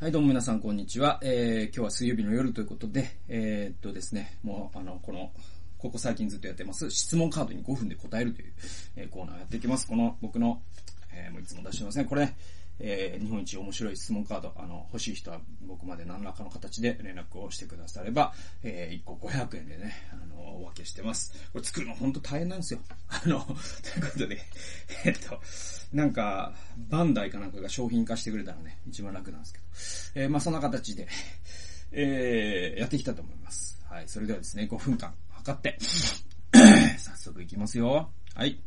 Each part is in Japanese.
はい、どうも皆さん、こんにちは。えー、今日は水曜日の夜ということで、えー、っとですね、もう、あの、この、ここ最近ずっとやってます、質問カードに5分で答えるという、えー、コーナーをやっていきます。この、僕の、えー、もういつも出してますね。これ、ね、えー、日本一面白い質問カード、あの、欲しい人は僕まで何らかの形で連絡をしてくだされば、えー、1個500円でね、あの、お分けしてます。これ作るの本当大変なんですよ。あの、ということで、えっと、なんか、バンダイかなんかが商品化してくれたらね、一番楽なんですけど、えー、まあそんな形で、えー、やってきたと思います。はい、それではですね、5分間測って、早速いきますよ。はい。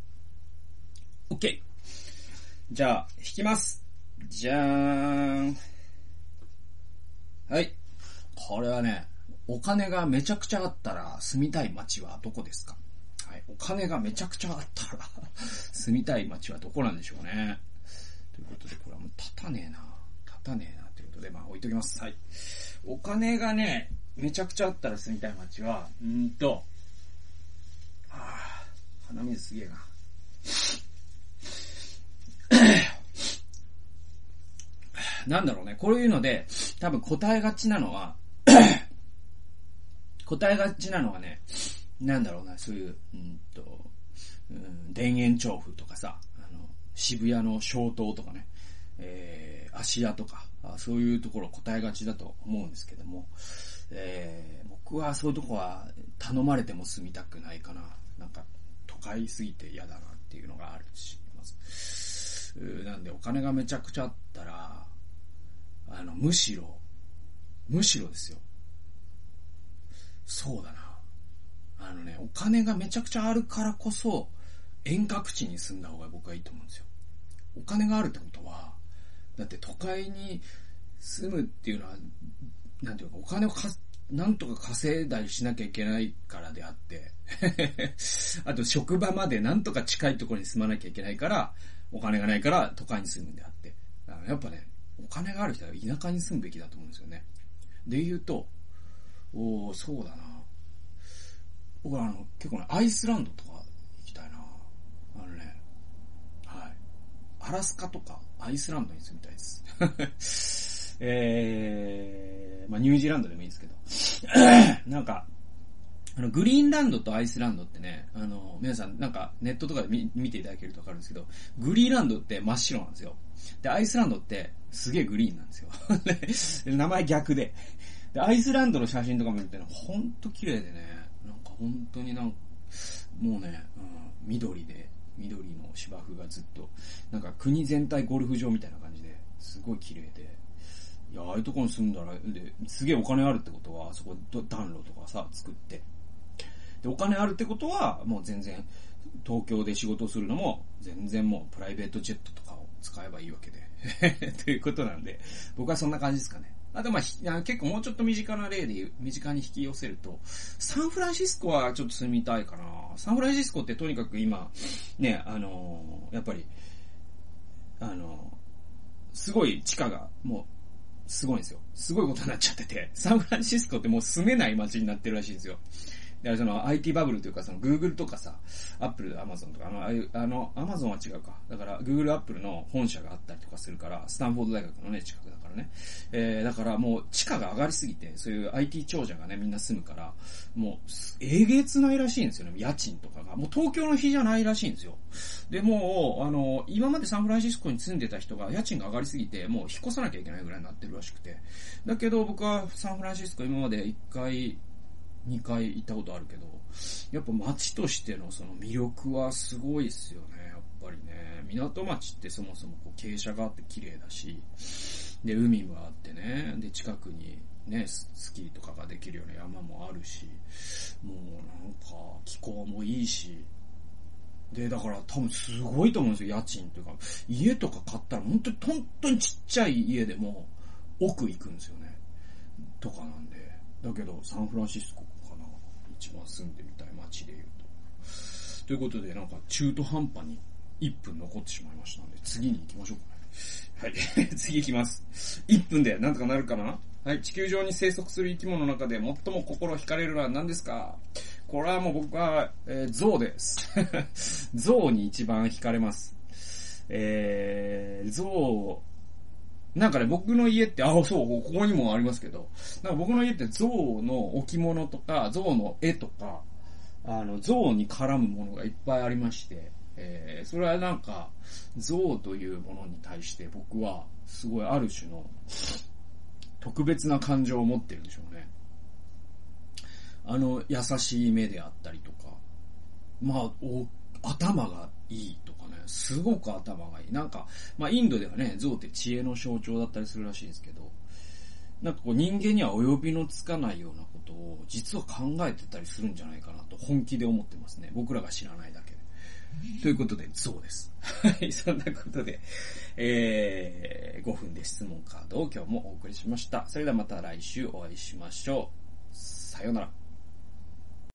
OK。じゃあ、引きます。じゃーん。はい。これはね、お金がめちゃくちゃあったら住みたい街はどこですか？はい。お金がめちゃくちゃあったら 住みたい街はどこなんでしょうね。ということで、これはもう立たねえな。立たねえな。ということで、まあ置いときます。はい。お金がね、めちゃくちゃあったら住みたい街は、うんと、はあ、鼻水すげえな。なんだろうね、こういうので、多分答えがちなのは 答えがちなのはね、なんだろうな、そういう、うんと、うん、田園調布とかさ、あの、渋谷の小島とかね、えー、芦屋とか、そういうところ答えがちだと思うんですけども、えー、僕はそういうとこは頼まれても住みたくないかな。なんか、都会すぎて嫌だなっていうのがあるし、まず。なんでお金がめちゃくちゃあったら、あの、むしろ、むしろですよ。そうだな。あのね、お金がめちゃくちゃあるからこそ、遠隔地に住んだ方が僕はいいと思うんですよ。お金があるってことは、だって都会に住むっていうのは、なんていうか、お金をか、なんとか稼いだりしなきゃいけないからであって あと職場までなんとか近いところに住まなきゃいけないから、お金がないから都会に住むんであって。あのやっぱね、お金がある人は田舎に住むべきだと思うんですよね。で言うと、おそうだな。僕はあの、結構ね、アイスランドとか行きたいな。あのね、はい。アラスカとかアイスランドに住みたいです。えー、まあニュージーランドでもいいですけど。なんか、あの、グリーンランドとアイスランドってね、あの、皆さんなんかネットとかで見見ていただけるとわかるんですけど、グリーンランドって真っ白なんですよ。で、アイスランドってすげえグリーンなんですよ。名前逆で。で、アイスランドの写真とか見るとね、ほんと綺麗でね、なんか本当になん、もうね、うん、緑で、緑の芝生がずっと、なんか国全体ゴルフ場みたいな感じで、すごい綺麗で、いや、ああいうとこに住んだら、で、すげえお金あるってことは、そこ暖炉とかさ、作って、で、お金あるってことは、もう全然、東京で仕事するのも、全然もうプライベートジェットとかを使えばいいわけで。ということなんで、僕はそんな感じですかね。あとまあ、結構もうちょっと身近な例で、身近に引き寄せると、サンフランシスコはちょっと住みたいかな。サンフランシスコってとにかく今、ね、あのー、やっぱり、あのー、すごい地価がもう、すごいんですよ。すごいことになっちゃってて、サンフランシスコってもう住めない街になってるらしいんですよ。で、その IT バブルというか、その Google とかさ、Apple、Amazon とか、あの、あの、Amazon は違うか。だから Google、Apple の本社があったりとかするから、スタンフォード大学のね、近くだからね。えー、だからもう地価が上がりすぎて、そういう IT 長者がね、みんな住むから、もう、えげつないらしいんですよね、家賃とかが。もう東京の日じゃないらしいんですよ。で、もう、あの、今までサンフランシスコに住んでた人が家賃が上がりすぎて、もう引っ越さなきゃいけないぐらいになってるらしくて。だけど僕はサンフランシスコ今まで一回、2回行ったことあるけど、やっぱ街としてのその魅力はすごいですよね、やっぱりね。港町ってそもそもこう傾斜があって綺麗だし、で、海もあってね、で、近くにね、スキーとかができるような山もあるし、もうなんか気候もいいし、で、だから多分すごいと思うんですよ、家賃というか。家とか買ったら本当に、本当にちっちゃい家でも奥行くんですよね。とかなんで。だけど、サンフランシスコ一番住んでみたい街で言うと。ということで、なんか中途半端に1分残ってしまいましたので、次に行きましょうかね。はい。次行きます。1分でなんとかなるかな？はい。地球上に生息する生き物の中で最も心惹かれるのは何ですか？これはもう僕は、えー、象です。象に一番惹かれます。えー、象なんかね、僕の家って、あ、そう、ここにもありますけど、なんか僕の家って象の置物とか、象の絵とか、あの、象に絡むものがいっぱいありまして、えー、それはなんか、象というものに対して僕は、すごいある種の、特別な感情を持ってるんでしょうね。あの、優しい目であったりとか、まあ、お、頭がいいと、すごく頭がいい。なんか、まあ、インドではね、象って知恵の象徴だったりするらしいんですけど、なんかこう人間には及びのつかないようなことを実は考えてたりするんじゃないかなと本気で思ってますね。僕らが知らないだけで。ということで、象です。はい、そんなことで、えー、5分で質問カードを今日もお送りしました。それではまた来週お会いしましょう。さようなら。